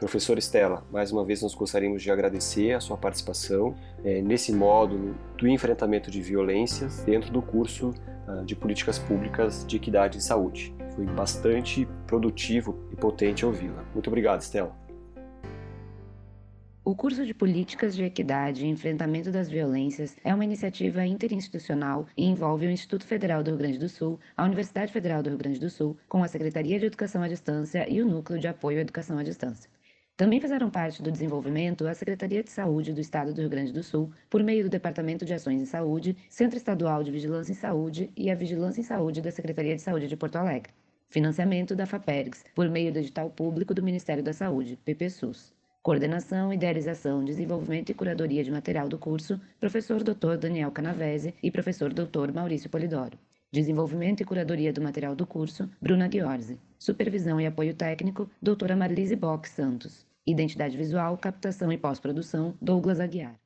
Professor Estela, mais uma vez nós gostaríamos de agradecer a sua participação é, nesse módulo do enfrentamento de violências dentro do curso uh, de Políticas Públicas de Equidade e Saúde. Foi bastante produtivo e potente ouvi-la. Muito obrigado, Estela. O curso de Políticas de Equidade e Enfrentamento das Violências é uma iniciativa interinstitucional e envolve o Instituto Federal do Rio Grande do Sul, a Universidade Federal do Rio Grande do Sul, com a Secretaria de Educação à Distância e o Núcleo de Apoio à Educação à Distância. Também fizeram parte do desenvolvimento a Secretaria de Saúde do Estado do Rio Grande do Sul, por meio do Departamento de Ações em Saúde, Centro Estadual de Vigilância em Saúde e a Vigilância em Saúde da Secretaria de Saúde de Porto Alegre. Financiamento da FAPERGS, por meio do edital público do Ministério da Saúde, PPSUS. Coordenação, idealização, desenvolvimento e curadoria de material do curso, professor Dr. Daniel Canavese e professor Dr. Maurício Polidoro. Desenvolvimento e curadoria do material do curso, Bruna Giorzi. Supervisão e apoio técnico, doutora Marlise Bock Santos. Identidade visual, captação e pós-produção, Douglas Aguiar.